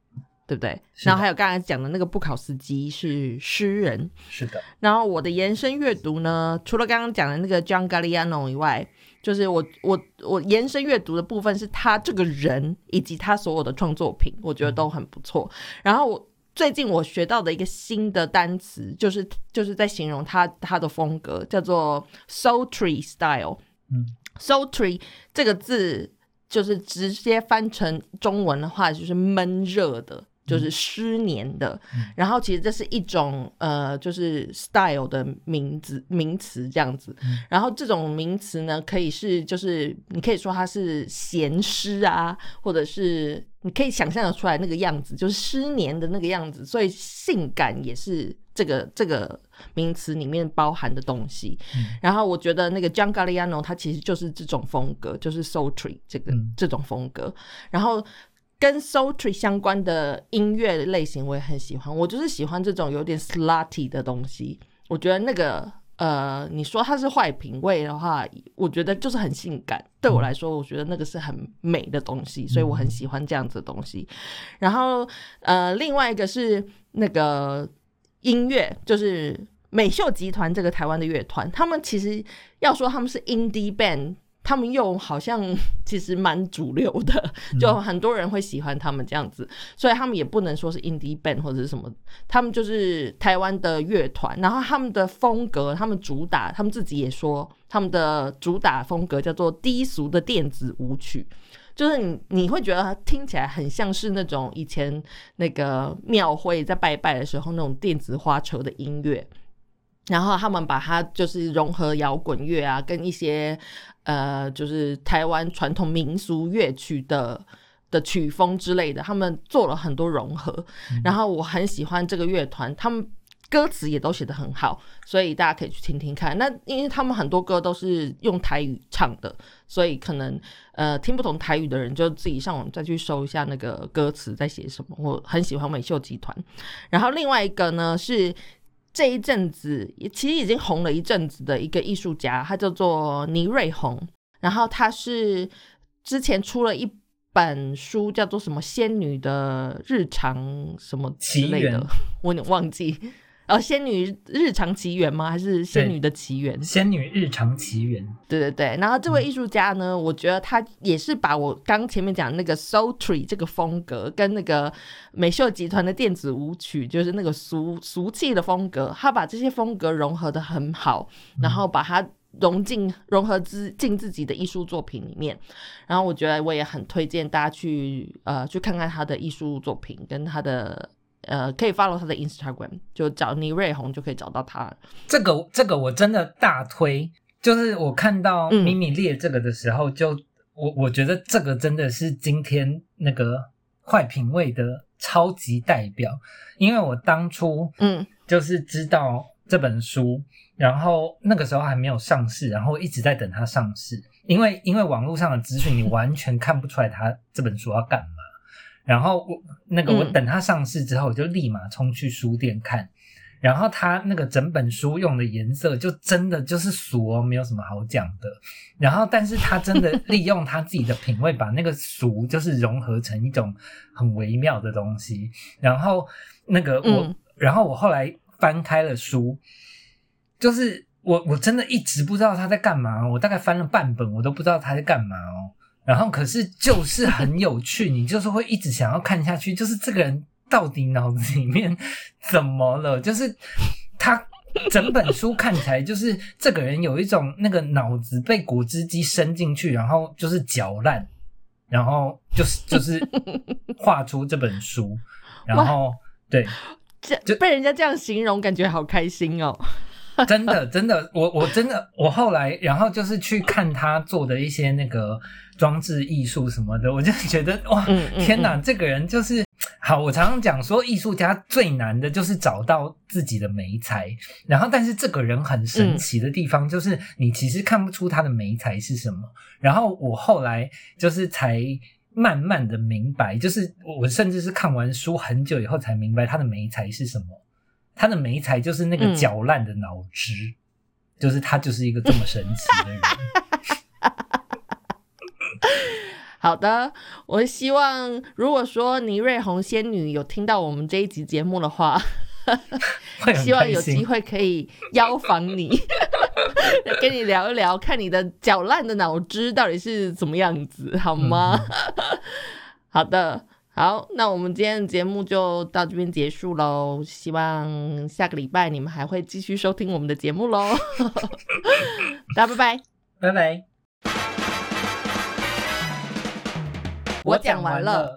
对不对？然后还有刚才讲的那个布考斯基是诗人，是的，然后我的延伸阅读呢，除了刚刚讲的那个 John Galliano 以外，就是我我我延伸阅读的部分是他这个人以及他所有的创作品，我觉得都很不错。然后我最近我学到的一个新的单词，就是就是在形容他他的风格，叫做 sultry style。嗯 sultry 这个字就是直接翻成中文的话，就是闷热的，就是湿黏的。嗯然后其实这是一种呃，就是 style 的名字名词这样子。嗯然后这种名词呢，可以是就是你可以说它是咸湿啊，或者是你可以想象的出来那个样子，就是湿黏的那个样子。所以性感也是这个这个名词里面包含的东西。嗯然后我觉得那个 John Galliano 他其实就是这种风格，就是 sultry 这个、嗯这种风格。然后跟 s o u t r y 相关的音乐类型我也很喜欢，我就是喜欢这种有点 slutty 的东西。我觉得那个呃，你说它是坏品味的话，我觉得就是很性感。对我来说，我觉得那个是很美的东西，所以我很喜欢这样子的东西。然后呃，另外一个是那个音乐，就是美秀集团这个台湾的乐团，他们其实要说他们是 indie band。他们又好像 其实蛮主流的，就很多人会喜欢他们这样子，所以他们也不能说是 indie band 或者是什么，他们就是台湾的乐团，然后他们的风格，他们主打，他们自己也说他们的主打风格叫做低俗的电子舞曲。就是你你会觉得它听起来很像是那种以前那个庙会在拜拜的时候那种电子花车的音乐，然后他们把它就是融合摇滚乐啊，跟一些呃就是台湾传统民俗乐曲的的曲风之类的，他们做了很多融合。然后我很喜欢这个乐团，他们歌词也都写得很好，所以大家可以去听听看。那因为他们很多歌都是用台语唱的，所以可能呃听不懂台语的人就自己上网再去搜一下那个歌词在写什么。我很喜欢美秀集团。然后另外一个呢是这一阵子其实已经红了一阵子的一个艺术家，他叫做倪瑞红。然后他是之前出了一本书，叫做什么《仙女的日常》什么之类的，我有点忘记。哦，《仙女日常奇缘》吗？还是《仙女的奇缘》？仙女日常奇缘。对对对。然后这位艺术家呢，我觉得他也是把我刚前面讲那个 soul tree 这个风格，跟那个美秀集团的电子舞曲，就是那个俗俗气的风格，他把这些风格融合的很好，然后把它。融进融合之进自己的艺术作品里面，然后我觉得我也很推荐大家去呃去看看他的艺术作品，跟他的呃可以 follow 他的 Instagram，就找倪瑞红就可以找到他。这个这个我真的大推，就是我看到米米列这个的时候，就我我觉得这个真的是今天那个坏品味的超级代表，因为我当初嗯就是知道这本书。然后那个时候还没有上市，然后一直在等它上市，因为因为网络上的资讯你完全看不出来它这本书要干嘛。然后我那个我等它上市之后，我就立马冲去书店看。然后它那个整本书用的颜色就真的就是俗哦，没有什么好讲的。然后但是他真的利用他自己的品味，把那个俗就是融合成一种很微妙的东西。然后那个我，然后我后来翻开了书。就是我，我真的一直不知道他在干嘛。我大概翻了半本，我都不知道他在干嘛哦。然后可是就是很有趣，你就是会一直想要看下去。就是这个人到底脑子里面怎么了？就是他整本书看起来就是这个人有一种那个脑子被果汁机伸进去，然后就是搅烂，然后就是就是画出这本书。然后对，这被人家这样形容，感觉好开心哦。真的，真的，我我真的，我后来，然后就是去看他做的一些那个装置艺术什么的，我就觉得哇，天哪，这个人就是好。我常常讲说，艺术家最难的就是找到自己的美才。然后，但是这个人很神奇的地方就是，你其实看不出他的美才是什么。然后我后来就是才慢慢的明白，就是我甚至是看完书很久以后才明白他的美才是什么。他的眉才就是那个搅烂的脑汁，就是他就是一个这么神奇的人。好的，我希望如果说倪瑞红仙女有听到我们这一集节目的话，希望有机会可以邀访你，跟你聊一聊，看你的搅烂的脑汁到底是怎么样子，好吗？好的。好，那我们今天的节目就到这边结束喽。希望下个礼拜你们还会继续收听我们的节目喽。大家拜拜，拜拜。我讲完了。